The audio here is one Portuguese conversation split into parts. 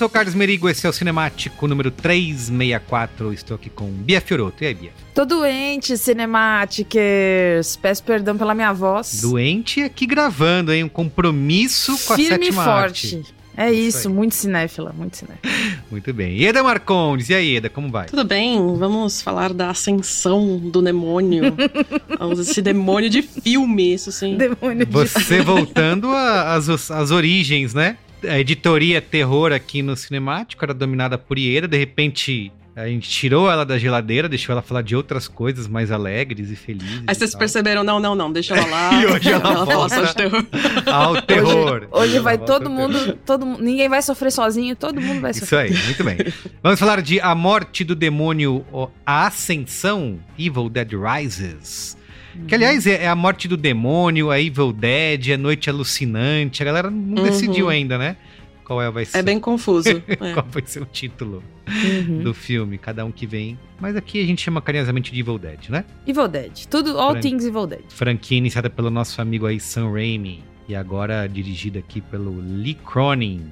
sou o Carlos Merigo, esse é o Cinemático número 364. Estou aqui com Bia Fioroto. E aí, Bia? Tô doente, Cinematicers. Peço perdão pela minha voz. Doente aqui gravando, hein? Um compromisso com a Firme e sétima forte. arte. É Isso isso, muito cinéfila, muito cinéfila. Muito bem. Eda Marcondes, e aí, Eda, como vai? Tudo bem, vamos falar da ascensão do demônio. Esse demônio de filme, isso sim. Demônio de... Você voltando a- às, às origens, né? A editoria terror aqui no Cinemático era dominada por Ieda, de repente a gente tirou ela da geladeira, deixou ela falar de outras coisas mais alegres e felizes. Aí vocês perceberam, não, não, não, deixa ela lá. E hoje ela fala volta. só de terror. Ao terror. Hoje vai Ela volta todo mundo, todo ninguém vai sofrer sozinho, todo mundo vai Isso sofrer. aí, muito bem. Vamos falar de A Morte do Demônio, A Ascensão, Evil Dead Rises. Que, aliás, é é a morte do demônio, a Evil Dead, a Noite Alucinante. A galera não Uhum. decidiu ainda, né? Qual é, vai ser, É bem confuso. é. qual vai ser o título Uhum. do filme, cada um que vem. Mas aqui a gente chama carinhosamente de Evil Dead, né? Evil Dead. Tudo, all Fran- things Evil Dead. Franquia iniciada pelo nosso amigo aí, Sam Raimi. E agora dirigida aqui pelo Lee Cronin.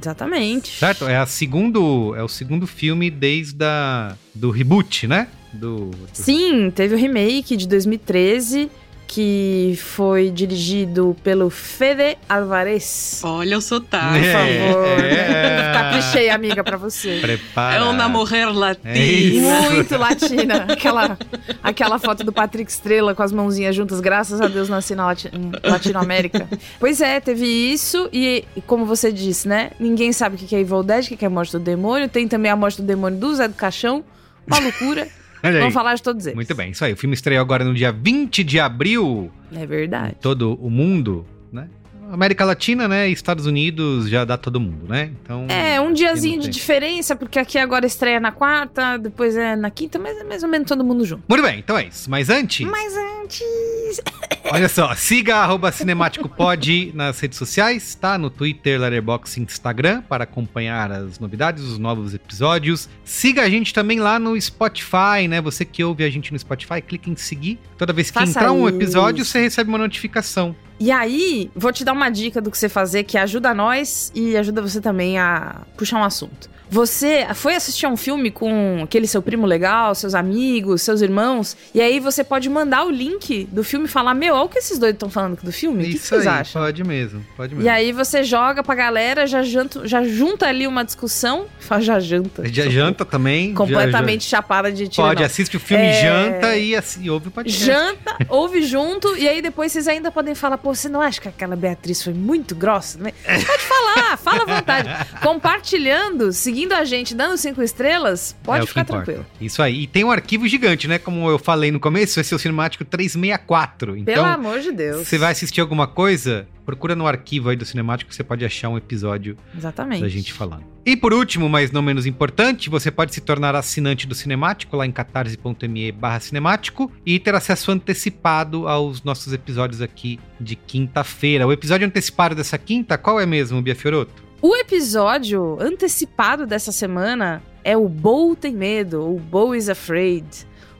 Exatamente. Certo? É, a segundo, é o segundo filme desde a, do reboot, né? Do, do- Sim, teve o remake de 2013, que foi dirigido pelo Fede Alvarez. Olha o sotaque. Por É, favor. é. Caprichei, amiga, pra você. Prepara. É uma mulher É latina. isso. Muito latina. Aquela, aquela foto do Patrick Estrela com as mãozinhas juntas. Graças a Deus nasci na Lati- Latinoamérica. pois é, teve isso. E, e como você disse, né? Ninguém sabe o que é Evil Dead, o que é a morte do demônio. Tem também a morte do demônio do Zé do Caixão. Uma loucura. Vamos falar de todos eles. Muito bem, isso aí. O filme estreou agora no dia 20 de abril É verdade. todo o mundo, né? América Latina, né? Estados Unidos já dá todo mundo, né? Então. É, um diazinho de diferença, porque aqui agora estreia na quarta, depois é na quinta, mas é mais ou menos todo mundo junto. Muito bem, então é isso. Mas antes, Mas antes. Olha só, siga arroba cinemáticopod nas redes sociais, tá? No Twitter, Letterboxd, Instagram, para acompanhar as novidades, os novos episódios. Siga a gente também lá no Spotify, né? Você que ouve a gente no Spotify, clique em seguir. Toda vez que Faça entrar um isso. episódio, você recebe uma notificação. E aí, vou te dar uma dica do que você fazer que ajuda nós e ajuda você também a puxar um assunto. Você foi assistir a um filme com aquele seu primo legal, seus amigos, seus irmãos, e aí você pode mandar o link do filme e falar: Meu, olha o que esses dois estão falando do filme. O que, Isso vocês aí, acham? pode mesmo, pode E mesmo. aí você joga pra galera, já, janto, já junta ali uma discussão. Já janta. Já janta também. já- Completamente chapada de já- tiro. Pode, assiste o filme, É. janta e, assi- ouve o podcast. Janta, ouve junto, e aí depois vocês ainda podem falar, pô, você não acha que aquela Beatriz foi muito grossa? né? Pode falar, fala à vontade. Compartilhando, seguindo a gente, dando cinco estrelas, É pode que ficar tranquilo. Isso aí. E tem um arquivo gigante, né? Como eu falei no começo, esse é o Cinemático 364. Então, Pelo amor de Deus. você vai assistir alguma coisa, procura no arquivo aí do Cinemático você pode achar um episódio Exatamente. da gente falando. E por último, mas não menos importante, você pode se tornar assinante do Cinemático lá em catarse.me barra cinemático e ter acesso antecipado aos nossos episódios aqui de quinta-feira. O episódio antecipado dessa quinta, qual é mesmo, Bia Fioroto? O episódio antecipado dessa semana é o Bo Tem Medo, ou Bo is Afraid.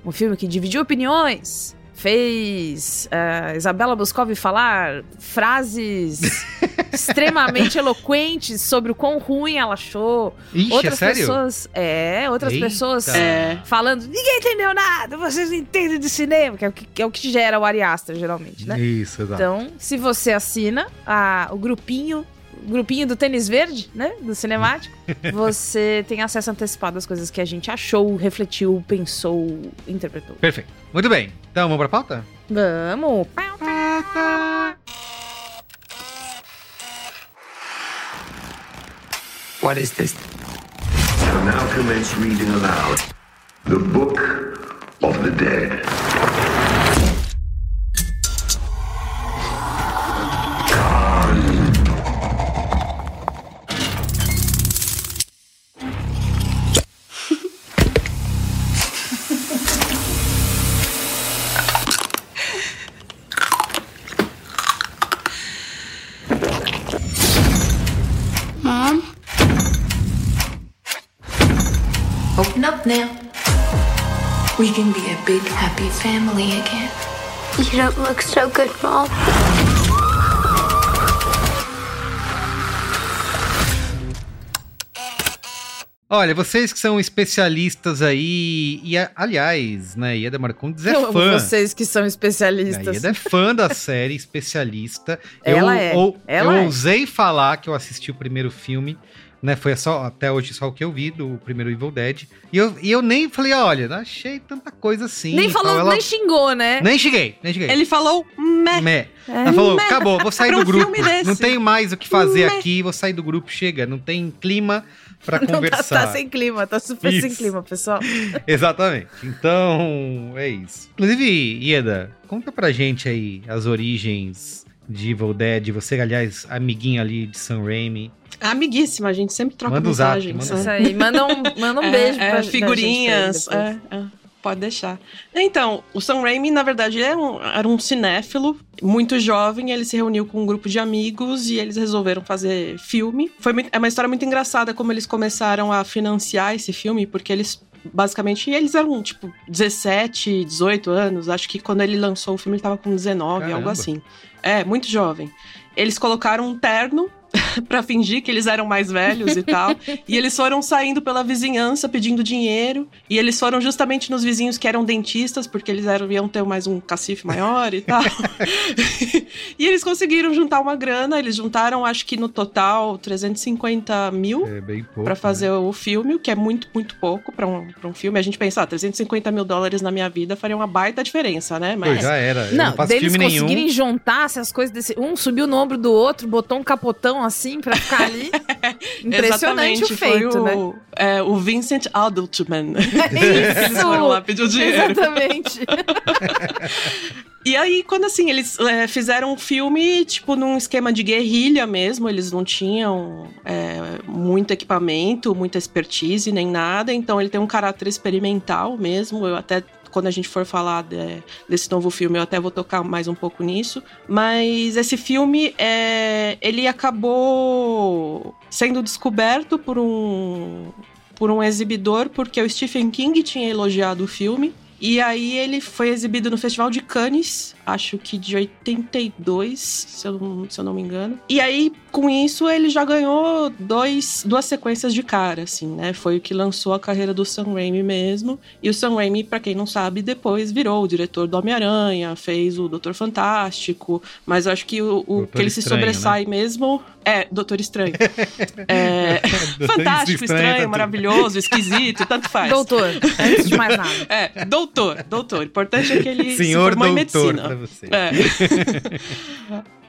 Um filme que dividiu opiniões, fez eh, Isabela Boscov falar frases extremamente eloquentes sobre o quão ruim ela achou. Ixi, outras é sério? pessoas. É, outras Eita. pessoas É. falando, ninguém entendeu nada, vocês não entendem de cinema, que é o que, que é o que gera o Ari Aster, geralmente, né? Isso, exato. Então, se você assina a- o grupinho, o grupinho do tênis verde, né, do cinemático, você tem acesso antecipado às coisas que a gente achou, refletiu, pensou, interpretou. Perfeito. Muito bem. Então, vamos pra pauta? Vamos. What is this? Shall now commence reading aloud the Book of the Dead. Can be a big, happy family again. You don't look so good, Mom. Olha, vocês que são especialistas aí, e aliás, né, Ieda Marcondes é Eu amo fã. vocês que são A especialistas. Ieda é fã da série, especialista. Ela eu, é, ou- ela eu é. ousei falar que eu assisti o primeiro filme, né? Foi só, até hoje só o que eu vi do primeiro Evil Dead. E eu, e eu nem falei, olha, não achei tanta coisa assim. nem falou, Ela- nem xingou, né? nem cheguei, nem cheguei. Ele falou meh. Mé. Ela falou, acabou, vou sair do grupo. Não tenho mais o que fazer Mé. aqui, vou sair do grupo, chega. Não tem clima pra Não tá, conversar. tá sem clima, tá super sem Isso. clima, pessoal. Exatamente. Então, é isso. Inclusive, Ieda, conta pra gente aí as origens de Evil Dead. Você, aliás, amiguinha ali de Sam Raimi. Amiguíssima, a gente sempre troca Manda o zap, mensagens. manda Isso aí, manda um, manda um É, beijo é, pra figurinhas. pra gente é, é, pode deixar. Então, o Sam Raimi, na verdade, ele era um, era um cinéfilo muito jovem. Ele se reuniu com um grupo de amigos e eles resolveram fazer filme. Foi muito- é uma história muito engraçada como eles começaram a financiar esse filme, porque eles. Basicamente, eles eram tipo 17, 18 anos. Acho que quando ele lançou o filme, ele tava com 19, Caramba. algo assim. É, muito jovem. Eles colocaram um terno pra fingir que eles eram mais velhos e tal. E eles foram saindo pela vizinhança pedindo dinheiro. E eles foram justamente nos vizinhos que eram dentistas, porque eles eram, iam ter mais um cacife maior e tal. e eles conseguiram juntar uma grana. Eles juntaram, acho que no total, 350 mil. É pouco. Pra fazer o filme, o que é muito, muito pouco pra um, pra um filme. A gente pensa, ah, 350 mil dólares na minha vida faria uma baita diferença, né? Pô, já era. Eu Não, não faço deles filme conseguirem nenhum. juntar essas coisas desse. Um subiu no ombro do outro, botou um capotão assim pra ficar ali. Impressionante o feito, foi né? o, é, o Vincent Adultman. Isso! Eles foram lá pedir o dinheiro. Exatamente. E aí, quando assim, eles é, fizeram um filme, tipo, num esquema de guerrilha mesmo, eles não tinham é, muito equipamento, muita expertise, nem nada, então ele tem um caráter experimental mesmo. Eu até quando a gente for falar de, desse novo filme, eu até vou tocar mais um pouco nisso. Mas esse filme, é, ele acabou sendo descoberto por um, por um exibidor, porque o Stephen King tinha elogiado o filme. E aí ele foi exibido no Festival de Cannes, acho que de 82, se eu, não, se eu não me engano. E aí, com isso, ele já ganhou dois, duas sequências de cara, assim, né? Foi o que lançou a carreira do Sam Raimi mesmo. E o Sam Raimi, pra quem não sabe, depois virou o diretor do Homem-Aranha, fez o Doutor Fantástico. Mas eu acho que o, o que ele se sobressai né? mesmo é Doutor Estranho. é, fantástico, estranho, estranho tá maravilhoso, esquisito, tanto faz. Doutor, antes de mais nada. É, doutor, doutor. O importante é que ele Senhor se formou doutor, em medicina. Você. É.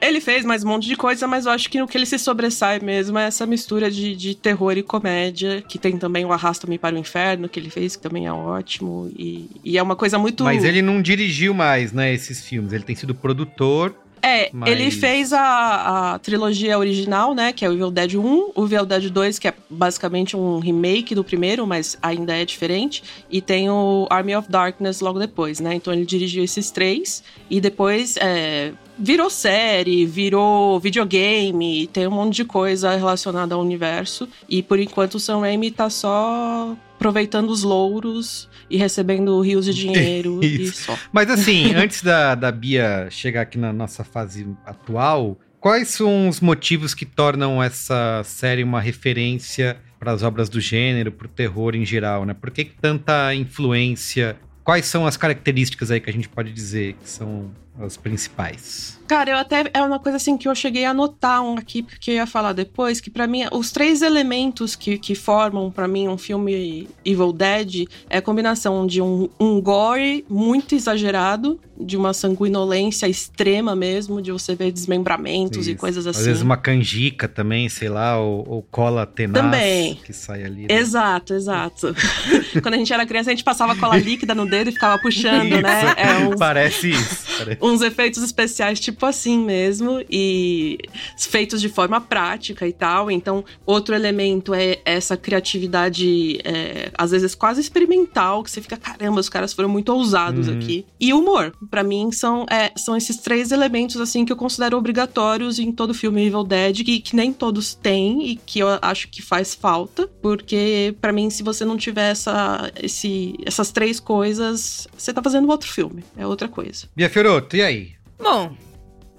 ele fez mais um monte de coisa, mas eu acho que o que ele se sobressai mesmo é essa mistura de, de terror e comédia, que tem também o Arrasta-me para o Inferno, que ele fez, que também é ótimo. E, e é uma coisa muito. Mas ele não dirigiu mais, né, esses filmes. Ele tem sido produtor é, Mas... ele fez a, a, trilogia original, né? Que é o Evil Dead 1, o Evil Dead 2, que é basicamente um remake do primeiro, mas ainda é diferente. E tem o Army of Darkness logo depois, né? Então ele dirigiu esses três. E depois é, virou série, virou videogame, tem um monte de coisa relacionada ao universo. E por enquanto o Sam Raimi tá só aproveitando os louros e recebendo rios de dinheiro e só. Mas assim, antes da, da Bia chegar aqui na nossa fase atual, quais são os motivos que tornam essa série uma referência para as obras do gênero, para o terror em geral, né? Por que, que tanta influência? Quais são as características aí que a gente pode dizer que são as principais? Cara, eu até é uma coisa assim que eu cheguei a anotar um aqui porque eu ia falar depois que para mim os três elementos que, que formam para mim um filme Evil Dead é a combinação de um, um gore muito exagerado, de uma sanguinolência extrema mesmo, de você ver desmembramentos Isso. e coisas assim. Às vezes uma canjica também, sei lá, ou, ou cola tenaz também. que sai ali. Né? Exato, exato. Quando a gente era criança, a gente passava cola líquida no dedo e ficava puxando, isso. né? É. Parece isso. Uns efeitos especiais tipo assim mesmo e feitos de forma prática e tal. Então, outro elemento é essa criatividade, é, às vezes quase experimental, que você fica, caramba, os caras foram muito ousados uhum. aqui. E humor, para mim, são, é, são esses três elementos assim que eu considero obrigatórios em todo filme Evil Dead, que, que nem todos têm e que eu acho que faz falta, porque para mim, se você não tiver essa, esse, essas três coisas, você tá fazendo outro filme, é outra coisa. Bia Fioroto, e aí? Bom,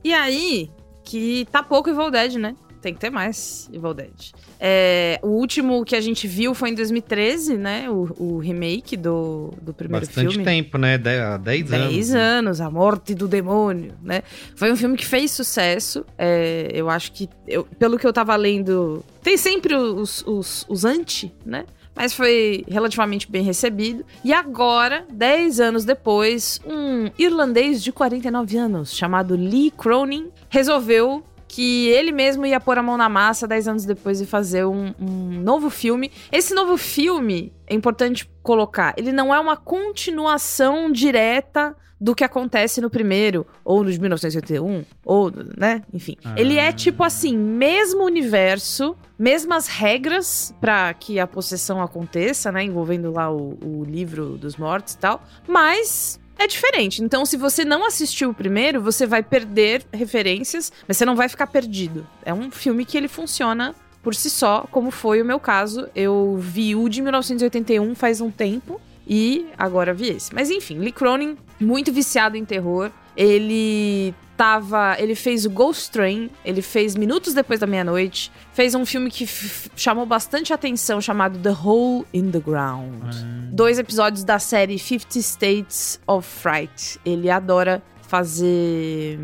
e aí que tá pouco Evil Dead, né? Tem que ter mais Evil Dead. É, o último que a gente viu foi em 2013, né? O, o remake do, do primeiro Bastante filme. Bastante tempo, né? Há 10 anos. 10 né? anos, A Morte do Demônio, né? Foi um filme que fez sucesso. É, eu acho que, eu, pelo que eu tava lendo, tem sempre os, os, os anti, né? Mas foi relativamente bem recebido. E agora, 10 anos depois, um irlandês de 49 anos, chamado Lee Cronin, resolveu que ele mesmo ia pôr a mão na massa 10 anos depois e fazer um, um, novo filme. Esse novo filme, é importante colocar, ele não é uma continuação direta do que acontece no primeiro, ou no de 1981, ou, né? Enfim. Ah. Ele é tipo assim, mesmo universo, mesmas regras para que a possessão aconteça, né? Envolvendo lá o, o livro dos mortos e tal, mas é diferente. Então, se você não assistiu o primeiro, você vai perder referências, mas você não vai ficar perdido. É um filme que ele funciona por si só, como foi o meu caso. Eu vi o de 1981 faz um tempo e agora vi esse. Mas enfim, Lee Cronin, muito viciado em terror. Ele tava. Ele fez o Ghost Train, ele fez Minutos Depois da Meia-Noite, fez um filme que chamou bastante atenção, chamado The Hole in the Ground. Hum. Dois episódios da série Fifty States of Fright. Ele adora fazer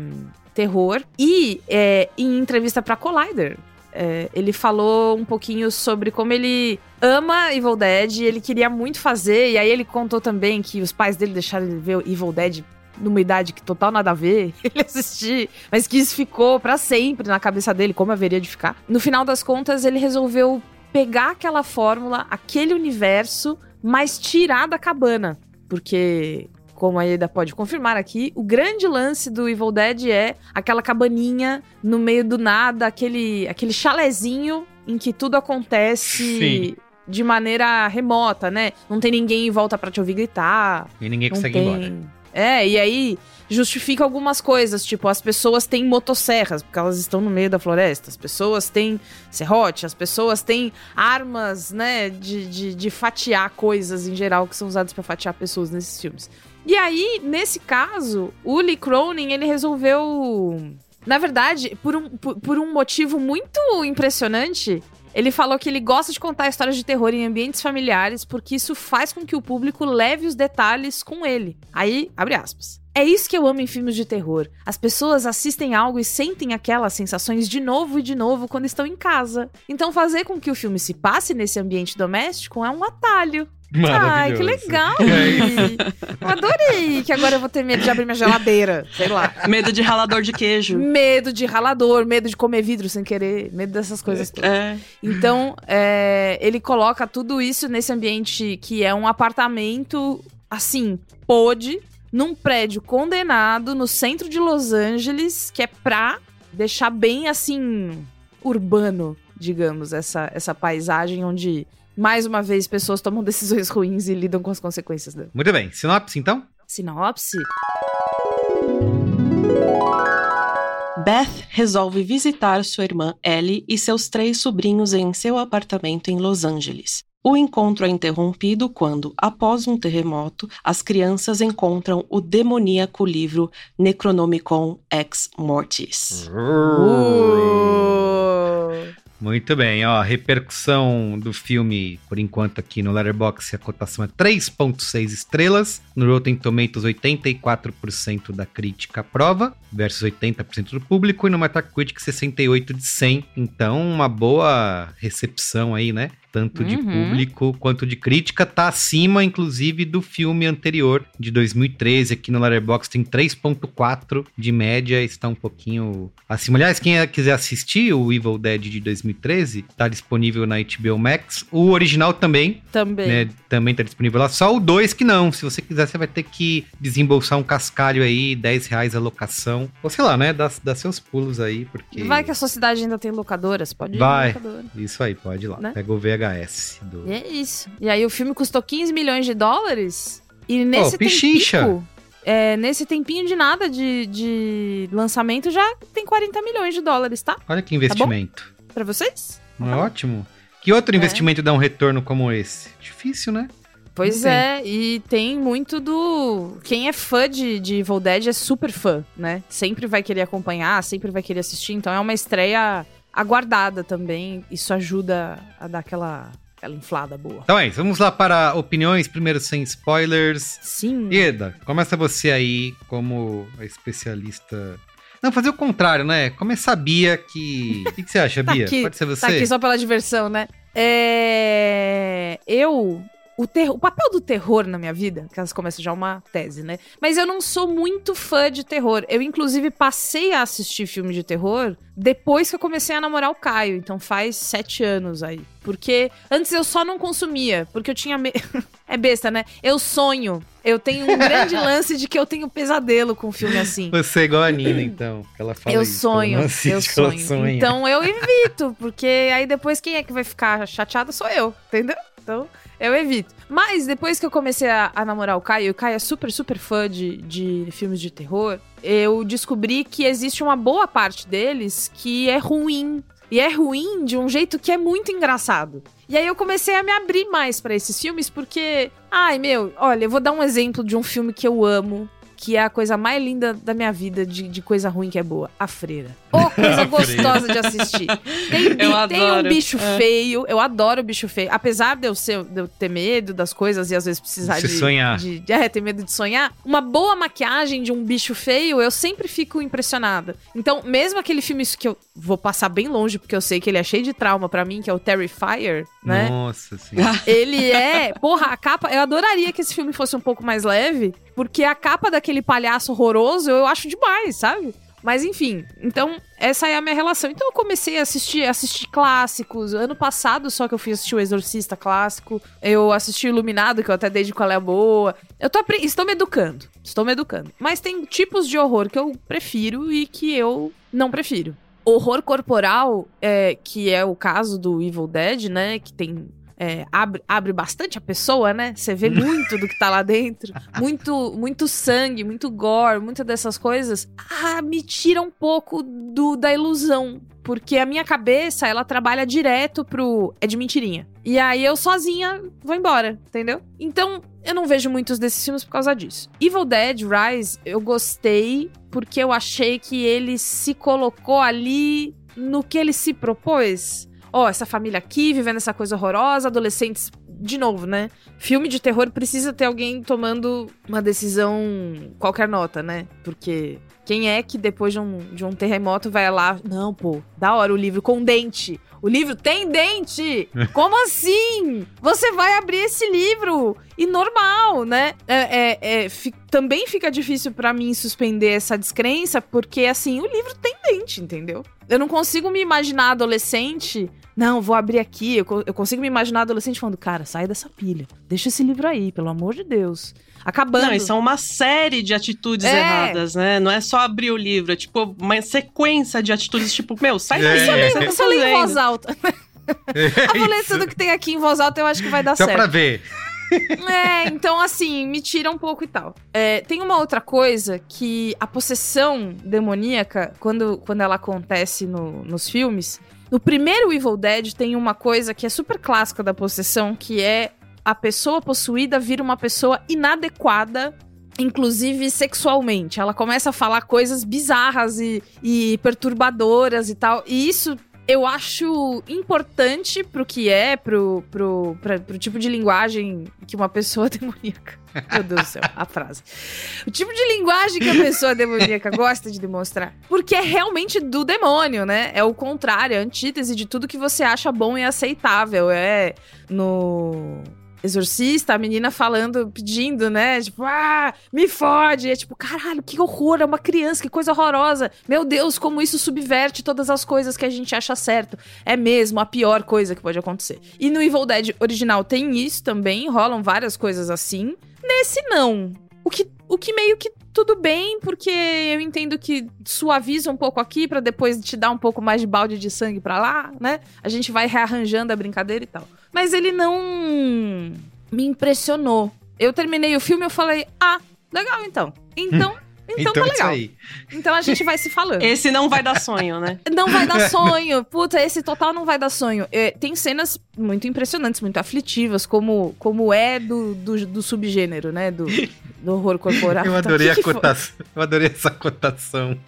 terror. E é, em entrevista para Collider, é, ele falou um pouquinho sobre como ele ama Evil Dead, ele queria muito fazer, e aí ele contou também que os pais dele deixaram ele ver Evil Dead numa idade que total nada a ver, ele assistir, mas que isso ficou para sempre na cabeça dele, como haveria de ficar. No final das contas, ele resolveu pegar aquela fórmula, aquele universo, mas tirar da cabana, porque como a Eda pode confirmar aqui, o grande lance do Evil Dead é aquela cabaninha no meio do nada, aquele, aquele chalezinho em que tudo acontece. Sim. de maneira remota, né? Não tem ninguém em volta pra te ouvir gritar. E ninguém Não consegue ir tem. embora. É, e aí justifica algumas coisas, tipo, as pessoas têm motosserras, porque elas estão no meio da floresta, as pessoas têm serrote, as pessoas têm armas, né, de, de, de fatiar coisas em geral que são usadas pra fatiar pessoas nesses filmes. E aí, nesse caso, o Lee Cronin, ele resolveu. Na verdade, por um, por, por um motivo muito impressionante, ele falou que ele gosta de contar histórias de terror em ambientes familiares porque isso faz com que o público leve os detalhes com ele. Aí, abre aspas. É isso que eu amo em filmes de terror. As pessoas assistem algo e sentem aquelas sensações de novo e de novo quando estão em casa. Então, fazer com que o filme se passe nesse ambiente doméstico é um atalho. Ai, que legal! É. Eu adorei que agora eu vou ter medo de abrir minha geladeira. Sei lá. Medo de ralador de queijo. Medo de ralador, medo de comer vidro sem querer, medo dessas coisas todas. É. Então, é, ele coloca tudo isso nesse ambiente que é um apartamento, assim, pôde, num prédio condenado no centro de Los Angeles, que é pra deixar bem, assim, urbano, digamos, essa, essa paisagem onde, mais uma vez, pessoas tomam decisões ruins e lidam com as consequências dela. Muito bem. Sinopse, então? Sinopse? Beth resolve visitar sua irmã Ellie e seus três sobrinhos em seu apartamento em Los Angeles. O encontro é interrompido quando, após um terremoto, as crianças encontram o demoníaco livro Necronomicon Ex Mortis. Muito bem, ó, a repercussão do filme, por enquanto aqui no Letterboxd, a cotação é 3.6 estrelas, no Rotten Tomatoes 84% da crítica aprova, versus 80% do público, e no Metacritic 68 de 100, então uma boa recepção aí, né? Tanto de Uhum. público quanto de crítica, tá acima, inclusive, do filme anterior, de 2013, aqui no Letterboxd tem 3.4 de média, está um pouquinho acima. Aliás, quem quiser assistir o Evil Dead de 2013, tá disponível na HBO Max. O original também, Também. né? Também tá disponível lá. Só o 2 que não. Se você quiser, você vai ter que desembolsar um cascalho aí, 10 reais a locação. Ou sei lá, né? Dá, dá seus pulos aí, porque... Vai que a sociedade ainda tem locadoras, pode ir Vai. locadora. Isso aí, pode ir lá. Né? Pega o VHS do... E é isso. E aí o filme custou 15 milhões de dólares. E nesse pichincha. tempinho, é, nesse tempinho de nada de, de lançamento, já tem 40 milhões de dólares, tá? Olha que investimento. Pra vocês? Não é ótimo? Que outro É. investimento dá um retorno como esse? Difícil, né? Pois é, e tem muito do. Quem é fã de, de Evil Dead é super fã, né? Sempre vai querer acompanhar, sempre vai querer assistir. Então é uma estreia aguardada também. Isso ajuda a dar aquela, aquela inflada boa. Então é isso. Vamos lá para opiniões, primeiro sem spoilers. Sim. Ieda, começa você aí como a especialista. Não, fazer o contrário, né? Começar a Bia que. O que, que você acha, Tá Bia? aqui, Pode ser você? Tá aqui só pela diversão, né? É... Eu... O, ter... o papel do terror na minha vida, que elas começam já uma tese, né? Mas eu não sou muito fã de terror. Eu, inclusive, passei a assistir filme de terror depois que eu comecei a namorar o Caio. Então faz sete anos aí. Porque antes eu só não consumia, porque eu tinha medo. é besta, né? Eu sonho. Eu tenho um grande lance de que eu tenho pesadelo com filme assim. Você é igual a Nina, então. Que ela fala Eu isso, sonho, eu sonho. Então eu evito, porque aí depois quem é que vai ficar chateada sou eu, entendeu? Então eu evito. Mas depois que eu comecei a, a namorar o Caio, o Caio é super, super fã de, de filmes de terror, eu descobri que existe uma boa parte deles que é ruim. E é ruim de um jeito que é muito engraçado. E aí eu comecei a me abrir mais pra esses filmes, porque. Ai, meu, olha, eu vou dar um exemplo de um filme que eu amo, que é a coisa mais linda da minha vida de, de coisa ruim que é boa. A Freira. Coisa gostosa de assistir. Tem, Eu tem um bicho É. feio, eu adoro bicho feio. Apesar de eu, ser, de eu ter medo das coisas e às vezes precisar Se de, sonhar. de, de- é, ter medo de sonhar, uma boa maquiagem de um bicho feio, eu sempre fico impressionada. Então, mesmo aquele filme que eu vou passar bem longe, porque eu sei que ele é cheio de trauma pra mim, que é o Terrifier, né? Nossa senhora. Ele é. Porra, a capa. Eu adoraria que esse filme fosse um pouco mais leve, porque a capa daquele palhaço horroroso eu acho demais, sabe? Mas enfim, então essa é a minha relação. Então eu comecei a assistir, assistir clássicos. Ano passado só que eu fui assistir o Exorcista clássico. Eu assisti Iluminado, que eu até dei de qual é a boa. Eu tô estou me educando. Estou me educando. Mas tem tipos de horror que eu prefiro e que eu não prefiro. Horror corporal, é, que é o caso do Evil Dead, né? Que tem é, abre, abre bastante a pessoa, né? Você vê muito do que tá lá dentro. Muito, muito sangue, muito gore, muitas dessas coisas. Ah, me tira um pouco do, da ilusão. Porque a minha cabeça, ela trabalha direto pro. É de mentirinha. E aí eu sozinha vou embora, entendeu? Então, eu não vejo muitos desses filmes por causa disso. Evil Dead Rise, eu gostei porque eu achei que ele se colocou ali no que ele se propôs. Ó, oh, essa família aqui vivendo essa coisa horrorosa, adolescentes. De novo, né? Filme de terror precisa ter alguém tomando uma decisão qualquer nota, né? Porque quem é que depois de um, de um terremoto vai lá. Não, pô, da hora o livro com dente. O livro tem dente! Como assim? Você vai abrir esse livro e normal, né? É, é, é também fica difícil para mim suspender essa descrença, porque assim, o livro tem dente, entendeu? Eu não consigo me imaginar adolescente. Não, vou abrir aqui. Eu, eu consigo me imaginar adolescente falando, cara, sai dessa pilha. Deixa esse livro aí, pelo amor de Deus acabando. Não, e são uma série de atitudes é. erradas, né? Não é só abrir o livro, é tipo uma sequência de atitudes, tipo, meu, sai daí, é. você tá Só lê em voz alta. É vou ler tudo que tem aqui em voz alta, eu acho que vai dar Só certo. Só pra ver. É, então assim, me tira um pouco e tal. É, tem uma outra coisa que a possessão demoníaca, quando, quando ela acontece no, nos filmes, no primeiro Evil Dead tem uma coisa que é super clássica da possessão, que é a pessoa possuída vira uma pessoa inadequada inclusive sexualmente. Ela começa a falar coisas bizarras e, e, perturbadoras e tal. E isso eu acho importante pro que é, pro, pro, pra, pro tipo de linguagem que uma pessoa demoníaca. Meu Deus do céu, a frase. O tipo de linguagem que a pessoa demoníaca gosta de demonstrar. Porque é realmente do demônio, né? É o contrário, é a antítese de tudo que você acha bom e aceitável. É no exorcista, a menina falando, pedindo, né? Tipo, ah, me fode. É tipo, caralho, que horror, é uma criança, que coisa horrorosa. Meu Deus, como isso subverte todas as coisas que a gente acha certo. É mesmo a pior coisa que pode acontecer. E no Evil Dead original tem isso também, rolam várias coisas assim. Nesse não. O que, o que meio que tudo bem, porque eu entendo que suaviza um pouco aqui para depois te dar um pouco mais de balde de sangue para lá, né? A gente vai rearranjando a brincadeira e tal. Mas ele não me impressionou. Eu terminei o filme e eu falei: "Ah, legal então". Então, então, então tá legal. Aí. Então a gente vai se falando. Esse não vai dar sonho, né? Não vai dar sonho. Puta, esse total não vai dar sonho. É, tem cenas muito impressionantes, muito aflitivas, como, como é do, do, do subgênero, né? Do, do horror corporal. Eu adorei então, que a cotação. Eu adorei essa cotação.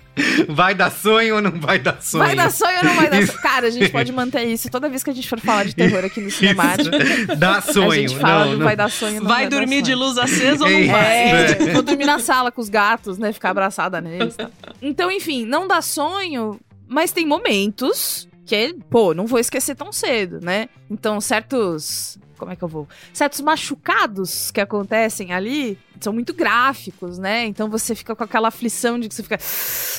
Vai dar sonho ou não vai dar sonho? Vai dar sonho ou não vai dar sonho? Cara, a gente pode manter isso toda vez que a gente for falar de terror aqui no cinemático. Dá sonho. A gente fala não, não, não. vai dar sonho, não vai, vai dormir de luz acesa ou não vai? É, vou dormir na sala com os gatos, né? Ficar abraçada neles. Tá? Então, enfim, não dá sonho, mas tem momentos que, pô, não vou esquecer tão cedo, né? Então, certos como é que eu vou? Certos machucados que acontecem ali são muito gráficos, né? Então você fica com aquela aflição de que você fica.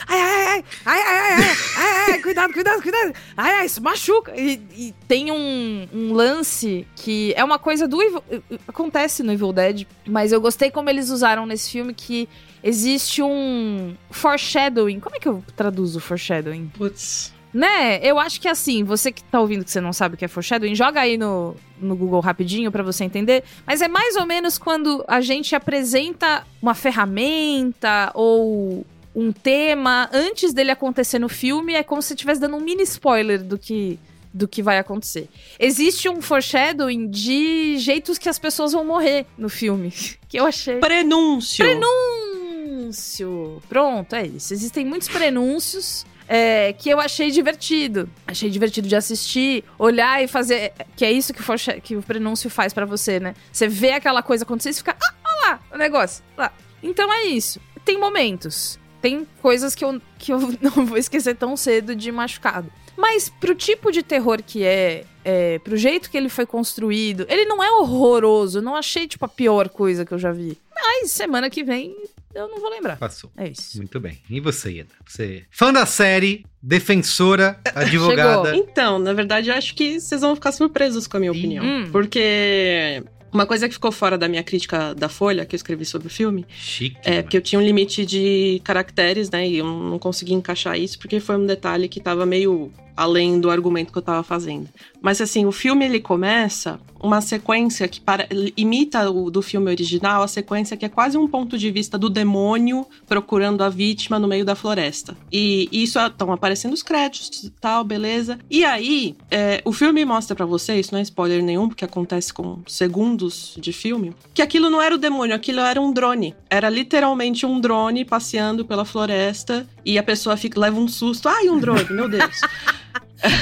Ai, ai, ai, ai, ai, ai, ai, ai, cuidado, cuidado, cuidado. Ai, ai, isso machuca. E, e tem um, um, lance que é uma coisa do Evil, acontece no Evil Dead, mas eu gostei como eles usaram nesse filme que existe um foreshadowing. Como é que eu traduzo foreshadowing? Putz. Né? Eu acho que assim, você que tá ouvindo que você não sabe o que é foreshadowing, joga aí no, no Google rapidinho para você entender. Mas é mais ou menos quando a gente apresenta uma ferramenta ou um tema antes dele acontecer no filme, é como se estivesse dando um mini spoiler do que do que vai acontecer. Existe um foreshadowing de jeitos que as pessoas vão morrer no filme, que eu achei. Prenúncio. Prenúncio. Pronto, é isso. Existem muitos prenúncios é, que eu achei divertido. Achei divertido de assistir, olhar e fazer. Que é isso que, for, que o prenúncio faz para você, né? Você vê aquela coisa acontecer e fica. Ah, olha lá, o negócio. Lá. Então é isso. Tem momentos. Tem coisas que eu, que eu não vou esquecer tão cedo de machucado. Mas pro tipo de terror que é, é, pro jeito que ele foi construído, ele não é horroroso. Não achei, tipo, a pior coisa que eu já vi. Mas semana que vem eu não vou lembrar. Passou. É isso. Muito bem. E você, Ida? Você, fã da série, defensora, advogada. Chegou. Então, na verdade, acho que vocês vão ficar surpresos com a minha opinião. Hum. Porque uma coisa que ficou fora da minha crítica da Folha, que eu escrevi sobre o filme, Chique, é que eu tinha um limite de caracteres, né? E eu não consegui encaixar isso porque foi um detalhe que tava meio além do argumento que eu tava fazendo. Mas assim, o filme ele começa uma sequência que para, imita o do filme original, a sequência que é quase um ponto de vista do demônio procurando a vítima no meio da floresta. E, isso estão aparecendo os créditos e tal, beleza. E aí, é, o filme mostra para você, isso não é spoiler nenhum, porque acontece com segundos de filme, que aquilo não era o demônio, aquilo era um drone. Era literalmente um drone passeando pela floresta e a pessoa fica, leva um susto. Ai, um drone, meu Deus.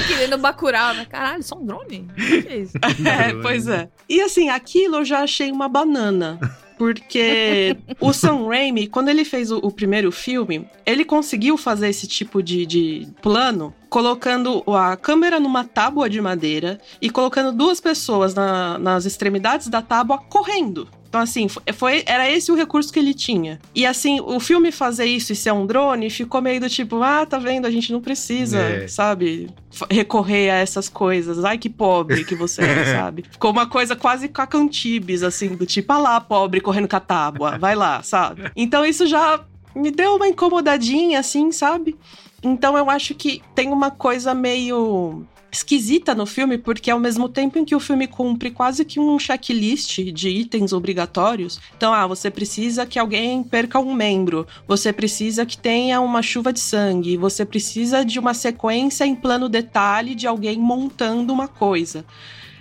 Querendo Bacurau, né? Caralho, só um drone? O que é isso? É, pois é. E assim, aquilo eu já achei uma banana. Porque o Sam Raimi, quando ele fez o, o, primeiro filme, ele conseguiu fazer esse tipo de, de plano colocando a câmera numa tábua de madeira e colocando duas pessoas na, nas extremidades da tábua correndo. Então, assim, foi, era esse o recurso que ele tinha. E, assim, o filme fazer isso e ser um drone ficou meio do tipo, ah, tá vendo, a gente não precisa, é. sabe, recorrer a essas coisas. Ai, que pobre que você é, sabe? Ficou uma coisa quase cacantibes, assim, do tipo, ah lá, pobre, correndo com a tábua, vai lá, sabe? Então, isso já me deu uma incomodadinha, assim, sabe? Então, eu acho que tem uma coisa meio esquisita no filme, porque ao mesmo tempo em que o filme cumpre quase que um checklist de itens obrigatórios, então, ah, você precisa que alguém perca um membro, você precisa que tenha uma chuva de sangue, você precisa de uma sequência em plano detalhe de alguém montando uma coisa.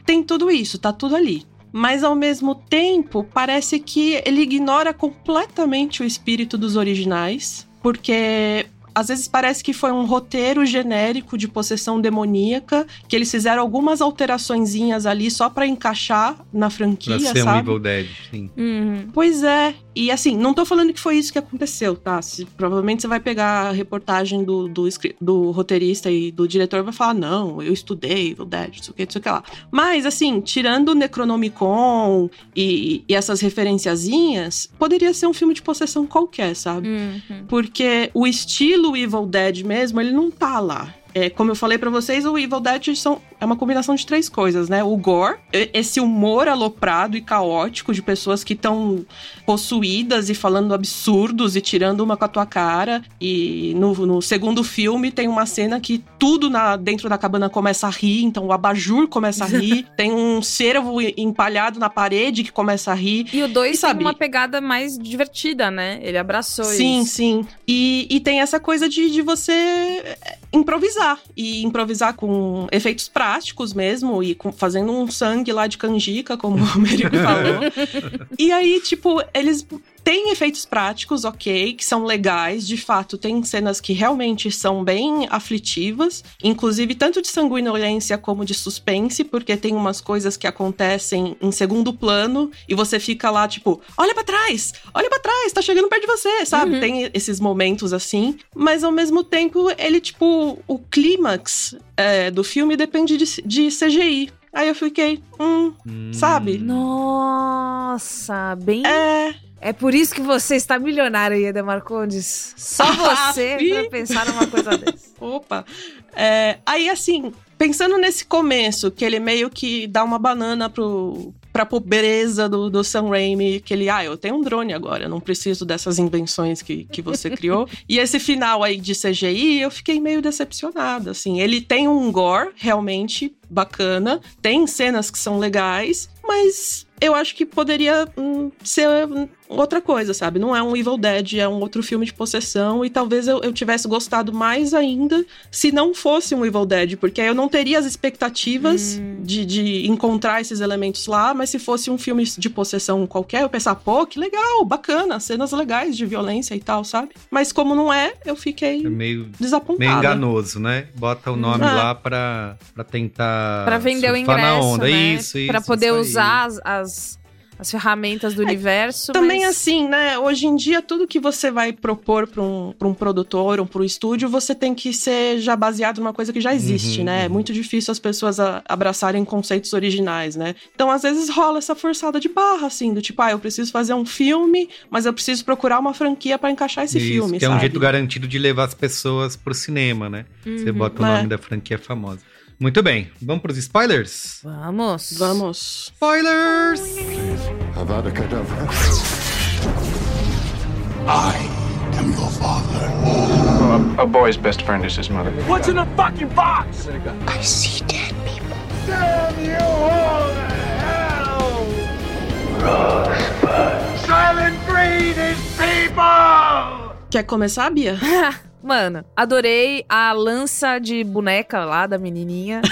Tem tudo isso, tá tudo ali mas ao mesmo tempo parece que ele ignora completamente o espírito dos originais, porque às vezes parece que foi um roteiro genérico de possessão demoníaca, que eles fizeram algumas alteraçõezinhas ali só para encaixar na franquia, pra ser sabe? um Evil Dead, sim. Uhum. Pois é. E assim, não tô falando que foi isso que aconteceu, tá? Se, provavelmente você vai pegar a reportagem do, do, do, roteirista e do diretor e vai falar: não, eu estudei Evil Dead, não sei o que, não sei o que lá. Mas, assim, tirando o Necronomicon e, e essas referenciazinhas, poderia ser um filme de possessão qualquer, sabe? Uhum. Porque o estilo Evil Dead mesmo, ele não tá lá. É, como eu falei para vocês, o Evil Dead são, é uma combinação de três coisas, né? O gore, esse humor aloprado e caótico de pessoas que estão possuídas e falando absurdos e tirando uma com a tua cara. E no, no, segundo filme tem uma cena que tudo na, dentro da cabana começa a rir, então o abajur começa a rir, tem um cervo empalhado na parede que começa a rir. E o dois tem uma pegada mais divertida, né? Ele abraçou sim, isso. Sim, sim. E, e tem essa coisa de, de você improvisar. E improvisar com efeitos práticos mesmo, e com, fazendo um sangue lá de canjica, como o Merico falou. e aí, tipo, eles tem efeitos práticos, ok, que são legais. De fato, tem cenas que realmente são bem aflitivas, inclusive tanto de sanguinolência como de suspense, porque tem umas coisas que acontecem em segundo plano e você fica lá, tipo, olha para trás, olha para trás, tá chegando perto de você, sabe? Uhum. Tem esses momentos assim, mas ao mesmo tempo, ele, tipo, o clímax é, do filme depende de, de CGI. Aí eu fiquei, hum, hum. sabe? Nossa, bem. É. É por isso que você está milionário, Ieda Marcondes. Só ah, você pra pensar numa coisa dessa. Opa! É, aí, assim, pensando nesse começo, que ele meio que dá uma banana pro, pra pobreza do, do Sam Raimi, que ele, ah, eu tenho um drone agora, eu não preciso dessas invenções que, que você criou. e esse final aí de CGI, eu fiquei meio decepcionada, assim. Ele tem um gore realmente bacana, tem cenas que são legais, mas eu acho que poderia hum, ser outra coisa, sabe? Não é um Evil Dead, é um outro filme de possessão. E talvez eu, eu tivesse gostado mais ainda se não fosse um Evil Dead, porque aí eu não teria as expectativas hum. de, de encontrar esses elementos lá, mas se fosse um filme de possessão qualquer, eu pensar, pô, que legal, bacana, cenas legais de violência e tal, sabe? Mas como não é, eu fiquei é meio, desapontada. Meio enganoso, né? Bota o nome lá pra, pra tentar. Pra vender o ingresso. Né? Isso, isso. Pra poder isso usar as, as as ferramentas do é, universo. Também mas... assim, né? Hoje em dia, tudo que você vai propor para um, pra um produtor ou para um estúdio, você tem que ser já baseado numa coisa que já existe, uhum, né? É uhum. É muito difícil as pessoas a, abraçarem conceitos originais, né? Então, às vezes, rola essa forçada de barra, assim, do tipo, ah, eu preciso fazer um filme, mas eu preciso procurar uma franquia para encaixar esse Isso, filme. Que sabe? é um jeito garantido de levar as pessoas pro cinema, né? Uhum, você bota o nome é. da franquia famosa. Muito bem, vamos para os spoilers? Vamos. Vamos. Spoilers! Avada Kedavra. I am am your father. Well, a, a boy's best friend is his mother. What's in the fucking box? I see dead people. Damn you all to hell! Rosebud. Silent Breed is people! Quer começar, Bia? Mano, adorei a lança de boneca lá da menininha.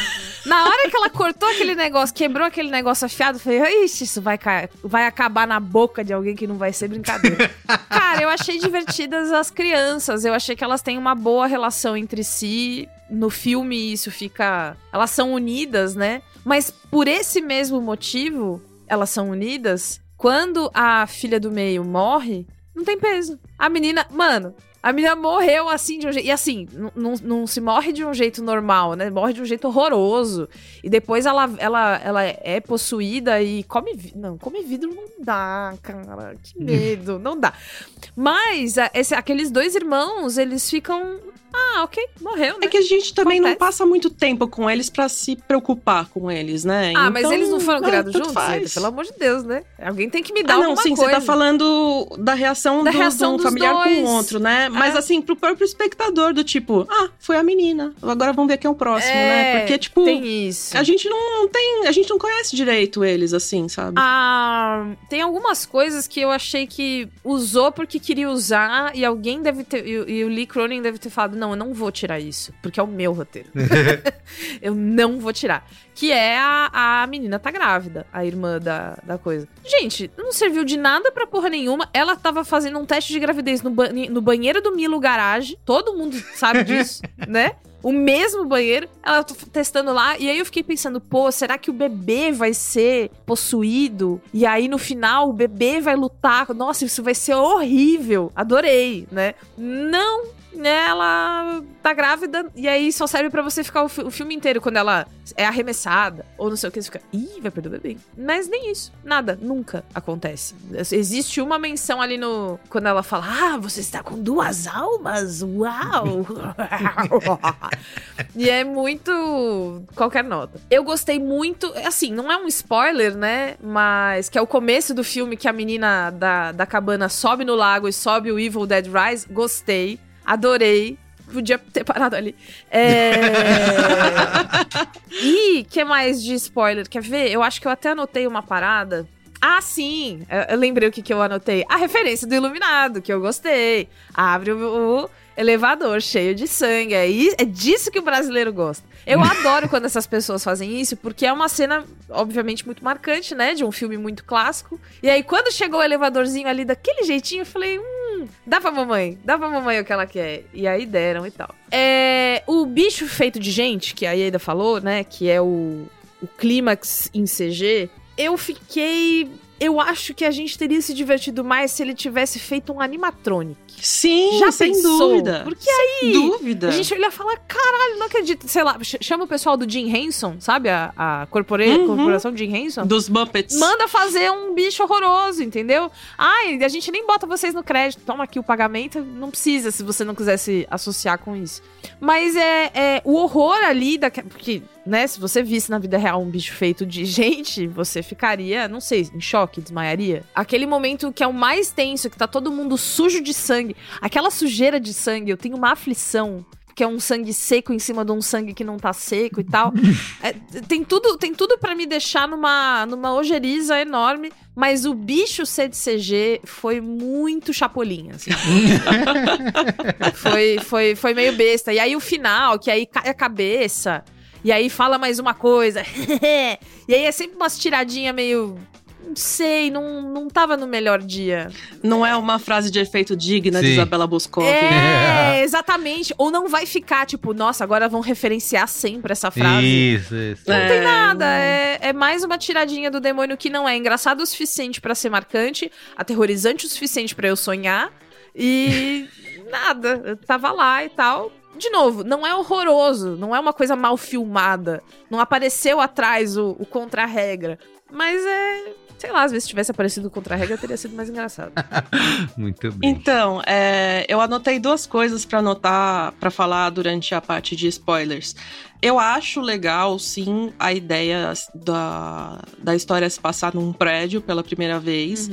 Na hora que ela cortou aquele negócio, quebrou aquele negócio afiado, eu falei, ixi, isso vai, vai acabar na boca de alguém que não vai ser brincadeira. Cara, eu achei divertidas as crianças. Eu achei que elas têm uma boa relação entre si. No filme, isso fica. Elas são unidas, né? Mas por esse mesmo motivo, elas são unidas. Quando a filha do meio morre, não tem peso. A menina. Mano. A menina morreu assim de um jeito. E assim, não- se morre de um jeito normal, né? Morre de um jeito horroroso. E depois ela, ela, ela é possuída e come. Não, come vidro não dá, cara. Que medo. não dá. Mas a- esse- aqueles dois irmãos, eles ficam. Ah, ok, morreu, né? É que a gente também não Acontece. passa muito tempo com eles pra se preocupar com eles, né? Ah, mas Então, eles não foram ah, criados tanto juntos? ainda? Pelo amor de Deus, né? Alguém tem que me dar Ah, não, sim, coisa. você tá falando da reação, Da do, reação do dos familiar dois. com o outro, né? Mas É. assim, pro próprio espectador, do tipo, ah, foi a menina. Agora vamos ver quem é o próximo, né? É, Porque, tipo, tem isso. a gente não, não tem. A gente não conhece direito eles, assim, sabe? Ah, tem algumas coisas que eu achei que usou porque queria usar e alguém deve ter. E, e o Lee Cronin deve ter falado: não, eu não vou tirar isso, porque é o meu roteiro. eu não vou tirar. Que é a, a menina tá grávida, a irmã da, da coisa. Gente, não serviu de nada pra porra nenhuma. Ela tava fazendo um teste de gravidez no, ba- no banheiro do Milo Garage. Todo mundo sabe disso, né? O mesmo banheiro, ela testando lá, e aí eu fiquei pensando, pô, será que o bebê vai ser possuído? E aí no final o bebê vai lutar? Nossa, isso vai ser horrível. Adorei, né? Não? Ela tá grávida, e aí só serve pra você ficar o, o filme inteiro quando ela é arremessada, ou não sei o que, você fica, ih, vai perder o bebê. Mas nem isso, nada, nunca acontece. Existe uma menção ali no. Quando ela fala, ah, você está com duas almas? Uau! e é muito. qualquer nota. Eu gostei muito, assim, não é um spoiler, né? Mas que é o começo do filme que a menina da, da cabana sobe no lago e sobe o Evil Dead Rise. Gostei, adorei. Podia ter parado ali. É... e que mais de spoiler? Quer ver? Eu acho que eu até anotei uma parada. Ah, sim! Eu, eu lembrei o que, que eu anotei. A referência do Iluminado, que eu gostei. Abre o, o elevador cheio de sangue. É, é disso que o brasileiro gosta. Eu adoro quando essas pessoas fazem isso, porque é uma cena, obviamente, muito marcante, né? De um filme muito clássico. E aí, quando chegou o elevadorzinho ali daquele jeitinho, eu falei, hum, dá pra mamãe, dá pra mamãe o que ela quer. E aí deram e tal. É, o bicho feito de gente, que a Ieda falou, né? Que é o, o clímax em CG. Eu fiquei. Eu acho que a gente teria se divertido mais se ele tivesse feito um animatronic. Sim, Já sem pensou? dúvida. Porque Sem aí dúvida. a gente olha e fala, caralho, não acredito. Sei lá, ch- chama o pessoal do Jim Henson, sabe? A, a corpore- Uhum. corporação Jim Henson. Dos Muppets. Manda fazer um bicho horroroso, entendeu? Ai, a gente nem bota vocês no crédito. Toma aqui o pagamento. Não precisa se você não quiser se associar com isso. Mas é, é o horror ali, da, porque, né, se você visse na vida real um bicho feito de gente, você ficaria, não sei, em choque, desmaiaria. Aquele momento que é o mais tenso, que tá todo mundo sujo de sangue. Aquela sujeira de sangue, eu tenho uma aflição. Que é um sangue seco em cima de um sangue que não tá seco e tal. É, tem tudo, tem tudo para me deixar numa, numa ojeriza enorme, mas o bicho ser de CG foi muito chapolim, assim. foi, foi, foi meio besta. E aí o final, que aí cai a cabeça, e aí fala mais uma coisa. e aí é sempre umas tiradinhas meio. Não sei, não, não tava no melhor dia. Não é uma frase de efeito digna de Sim. Isabela Boscov. É, exatamente. Ou não vai ficar, tipo, nossa, agora vão referenciar sempre essa frase. Isso, isso. Não É, tem nada, é, é mais uma tiradinha do demônio que não é engraçado o suficiente pra ser marcante, aterrorizante o suficiente pra eu sonhar e nada, eu tava lá e tal. De novo, não é horroroso, não é uma coisa mal filmada, não apareceu atrás o, o contra-regra, mas é, sei lá, às vezes se tivesse aparecido o contra-regra teria sido mais engraçado. Muito bem. Então, é, eu anotei duas coisas pra anotar, pra falar durante a parte de spoilers. Eu acho legal, sim, a ideia da, da história se passar num prédio pela primeira vez.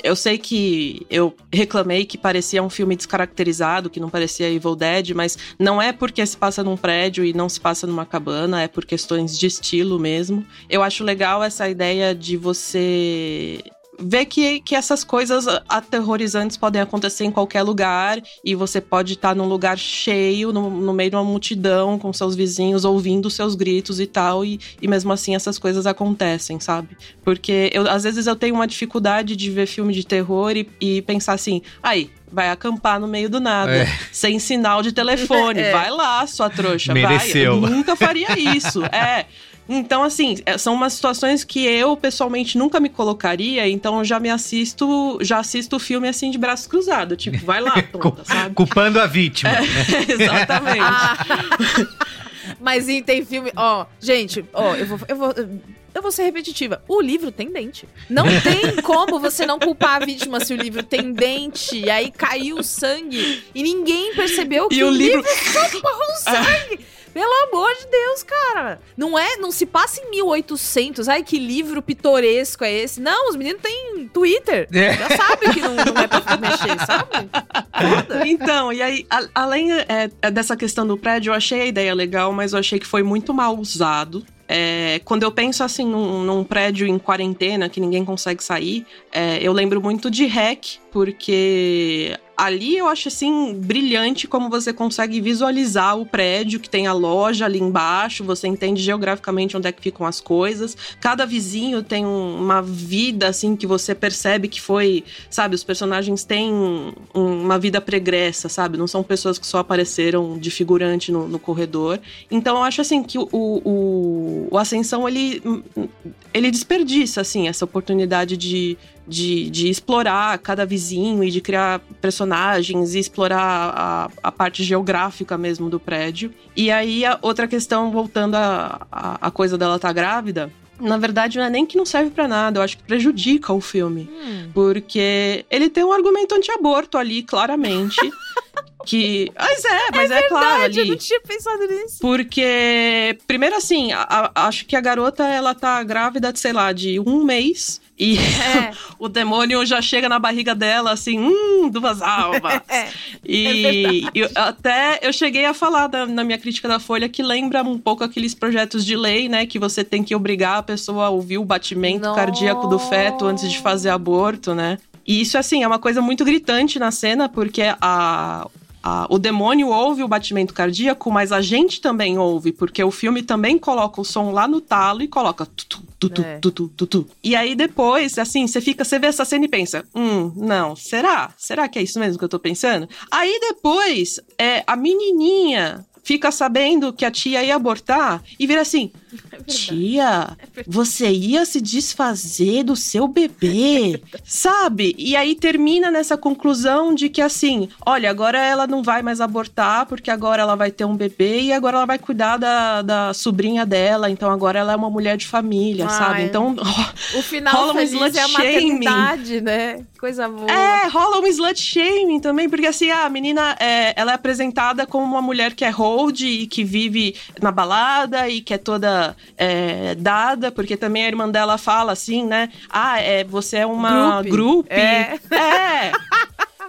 Eu sei que eu reclamei que parecia um filme descaracterizado, que não parecia Evil Dead, mas não é porque se passa num prédio e não se passa numa cabana, é por questões de estilo mesmo. Eu acho legal essa ideia de você ver que, que essas coisas aterrorizantes podem acontecer em qualquer lugar e você pode estar num lugar cheio, no, no meio de uma multidão, com seus vizinhos ouvindo seus gritos e tal, e, e mesmo assim essas coisas acontecem, sabe? Porque eu, às vezes eu tenho uma dificuldade de ver filme de terror e, e pensar assim, aí, vai acampar no meio do nada, É. sem sinal de telefone. É. Vai lá, sua trouxa. Mereceu. Vai. Eu nunca faria isso. é. Então, assim, é, são umas situações que eu, pessoalmente, nunca me colocaria, então eu já me assisto, já assisto o filme assim de braço cruzado. Tipo, vai lá, tonta, sabe? Culpando a vítima. É, exatamente. Ah. Mas e tem filme. Ó, gente, ó, eu vou. Eu vou eu vou ser repetitiva. O livro tem dente. Não tem como você não culpar a vítima se o livro tem dente. E aí caiu o sangue e ninguém percebeu que E o livro- só borrou sangue. Pelo amor de Deus, cara. Não é, não se passa em 1800. Ai, que livro pitoresco é esse? Não, os meninos têm Twitter. É. Já sabem que não, não é pra mexer, sabe? Foda. Então, e aí, a- além é, dessa questão do prédio, eu achei a ideia legal, mas eu achei que foi muito mal usado. É, quando eu penso assim num, num prédio em quarentena que ninguém consegue sair, é, eu lembro muito de Hack, porque ali eu acho assim brilhante como você consegue visualizar o prédio que tem a loja ali embaixo, você entende geograficamente onde é que ficam as coisas. Cada vizinho tem um- uma vida assim que você percebe que foi, sabe, os personagens têm um- uma vida pregressa, sabe? Não são pessoas que só apareceram de figurante no, no corredor. Então eu acho assim que o, o, o Ascensão ele ele desperdiça assim essa oportunidade de de, de explorar cada vizinho e de criar personagens e explorar a, a parte geográfica mesmo do prédio. E aí, a outra questão, voltando à a, a, coisa dela estar tá grávida. Na verdade, não é nem que não serve para nada, eu acho que prejudica o filme. Hum. Porque ele tem um argumento anti-aborto ali, claramente. que. Mas é, mas é, verdade, claro ali. Eu não tinha pensado nisso. Porque, primeiro assim, a, a, acho que a garota, ela tá grávida, sei lá, de um mês. E É. o demônio já chega na barriga dela, assim, hum, duas almas. É, e eu- até eu cheguei a falar da- na minha crítica da Folha que lembra um pouco aqueles projetos de lei, né? Que você tem que obrigar a pessoa a ouvir o batimento Nossa. cardíaco do feto antes de fazer aborto, né? E isso, assim, é uma coisa muito gritante na cena, porque a, a- o demônio ouve o batimento cardíaco, mas a gente também ouve, porque o filme também coloca o som lá no talo e coloca tutu, tutu, É. tutu, tutu. E aí depois, assim, você fica, você vê essa cena e pensa, hum, não, será? Será que é isso mesmo que eu tô pensando? Aí depois, é, a menininha fica sabendo que a tia ia abortar e vira assim, tia, você ia se desfazer do seu bebê, sabe? E aí termina nessa conclusão de que assim, olha, agora ela não vai mais abortar porque agora ela vai ter um bebê e agora ela vai cuidar da, da sobrinha dela, então agora ela é uma mulher de família, sabe? Então O final Rola um feliz slut é a shaming. maternidade, né? Coisa boa. É, rola um slut shaming também, porque assim, a menina, é, ela é apresentada como uma mulher que é hold e que vive na balada e que é toda é, dada, porque também a irmã dela fala assim, né? Ah, é, você é uma grupo. É. É.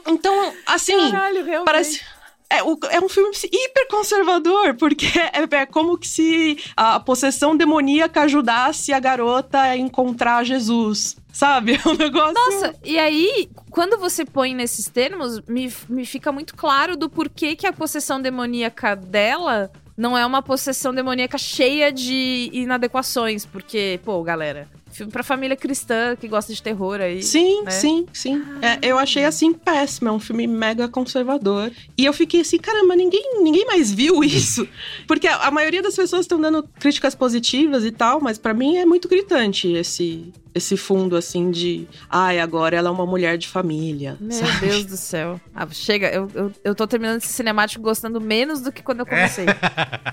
Então, assim, Caralho, realmente. parece. É, o- é um filme hiper conservador, porque é, é como que se a possessão demoníaca ajudasse a garota a encontrar Jesus. Sabe? É um negócio. Nossa, e aí, quando você põe nesses termos, me, me fica muito claro do porquê que a possessão demoníaca dela não é uma possessão demoníaca cheia de inadequações. Porque, pô, galera, filme pra família cristã que gosta de terror aí. Sim, né? sim, sim. É, eu achei assim péssimo, é um filme mega conservador. E eu fiquei assim, caramba, ninguém, ninguém mais viu isso. Porque a, a maioria das pessoas estão dando críticas positivas e tal, mas pra mim é muito gritante esse esse fundo assim de, ai, agora ela é uma mulher de família. Meu sabe? Deus do céu. Ah, chega, eu, eu, eu tô terminando esse cinemático gostando menos do que quando eu comecei.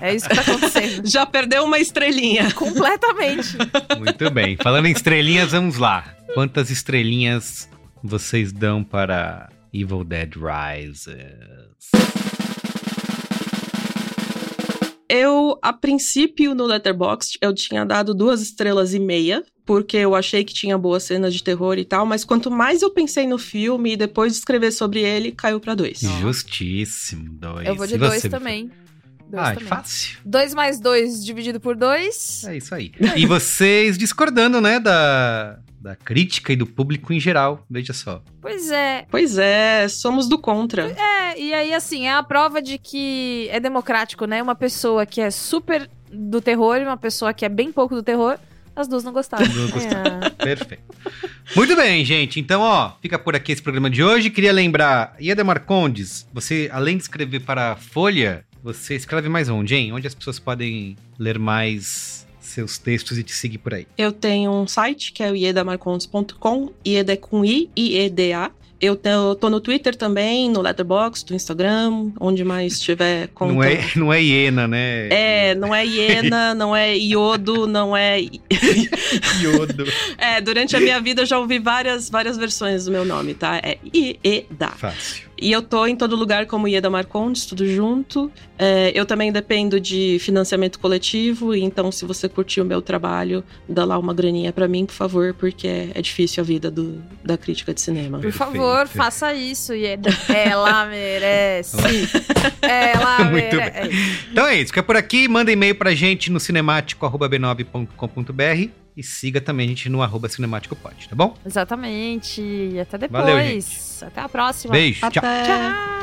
É, isso que tá acontecendo. Já perdeu uma estrelinha. Completamente. Muito bem. Falando em estrelinhas, vamos lá. Quantas estrelinhas vocês dão para Evil Dead Rises? Eu, a princípio, no Letterboxd, eu tinha dado duas estrelas e meia. porque eu achei que tinha boas cenas de terror e tal, mas quanto mais eu pensei no filme e depois de escrever sobre ele, caiu pra dois. Justíssimo, dois. Eu vou de dois também. Dois Ah, é também. fácil. 2 mais 2 dividido por 2. É isso aí. E vocês discordando, né, da, da crítica e do público em geral. Veja só. Pois é. Pois é, somos do contra. É, e aí, assim, é a prova de que é democrático, né? Uma pessoa que é super do terror e uma pessoa que é bem pouco do terror, as duas não gostaram. Não gostaram. É. Perfeito. Muito bem, gente. Então, ó, fica por aqui esse programa de hoje. Queria lembrar, Ieda Marcondes, você, além de escrever para a Folha, você escreve mais onde, hein? Onde as pessoas podem ler mais seus textos e te seguir por aí. Eu tenho um site que é o iedamarcondes.com, Ieda é com I, I-E-D-A. Eu tô no Twitter também, no Letterboxd, no Instagram, onde mais tiver conta. Não é, não é hiena, né? É, não é hiena, não é iodo, não é. Iodo. É, durante a minha vida eu já ouvi várias, várias versões do meu nome, tá? É Ieda. Fácil. E eu tô em todo lugar como Ieda Marcondes, tudo junto. É, eu também dependo de financiamento coletivo, então se você curtiu o meu trabalho, dá lá uma graninha pra mim, por favor, porque é, é difícil a vida do, da crítica de cinema. Por favor, faça isso, Ieda. Ela merece. Ela Muito merece. Então é isso, fica por aqui. Manda e-mail pra gente no cinemático.b9.com.br e siga também a gente no arroba cinemáticopod, tá bom? Exatamente. Até depois. Valeu, Até a próxima. Beijo, tchau. Até. Tchau.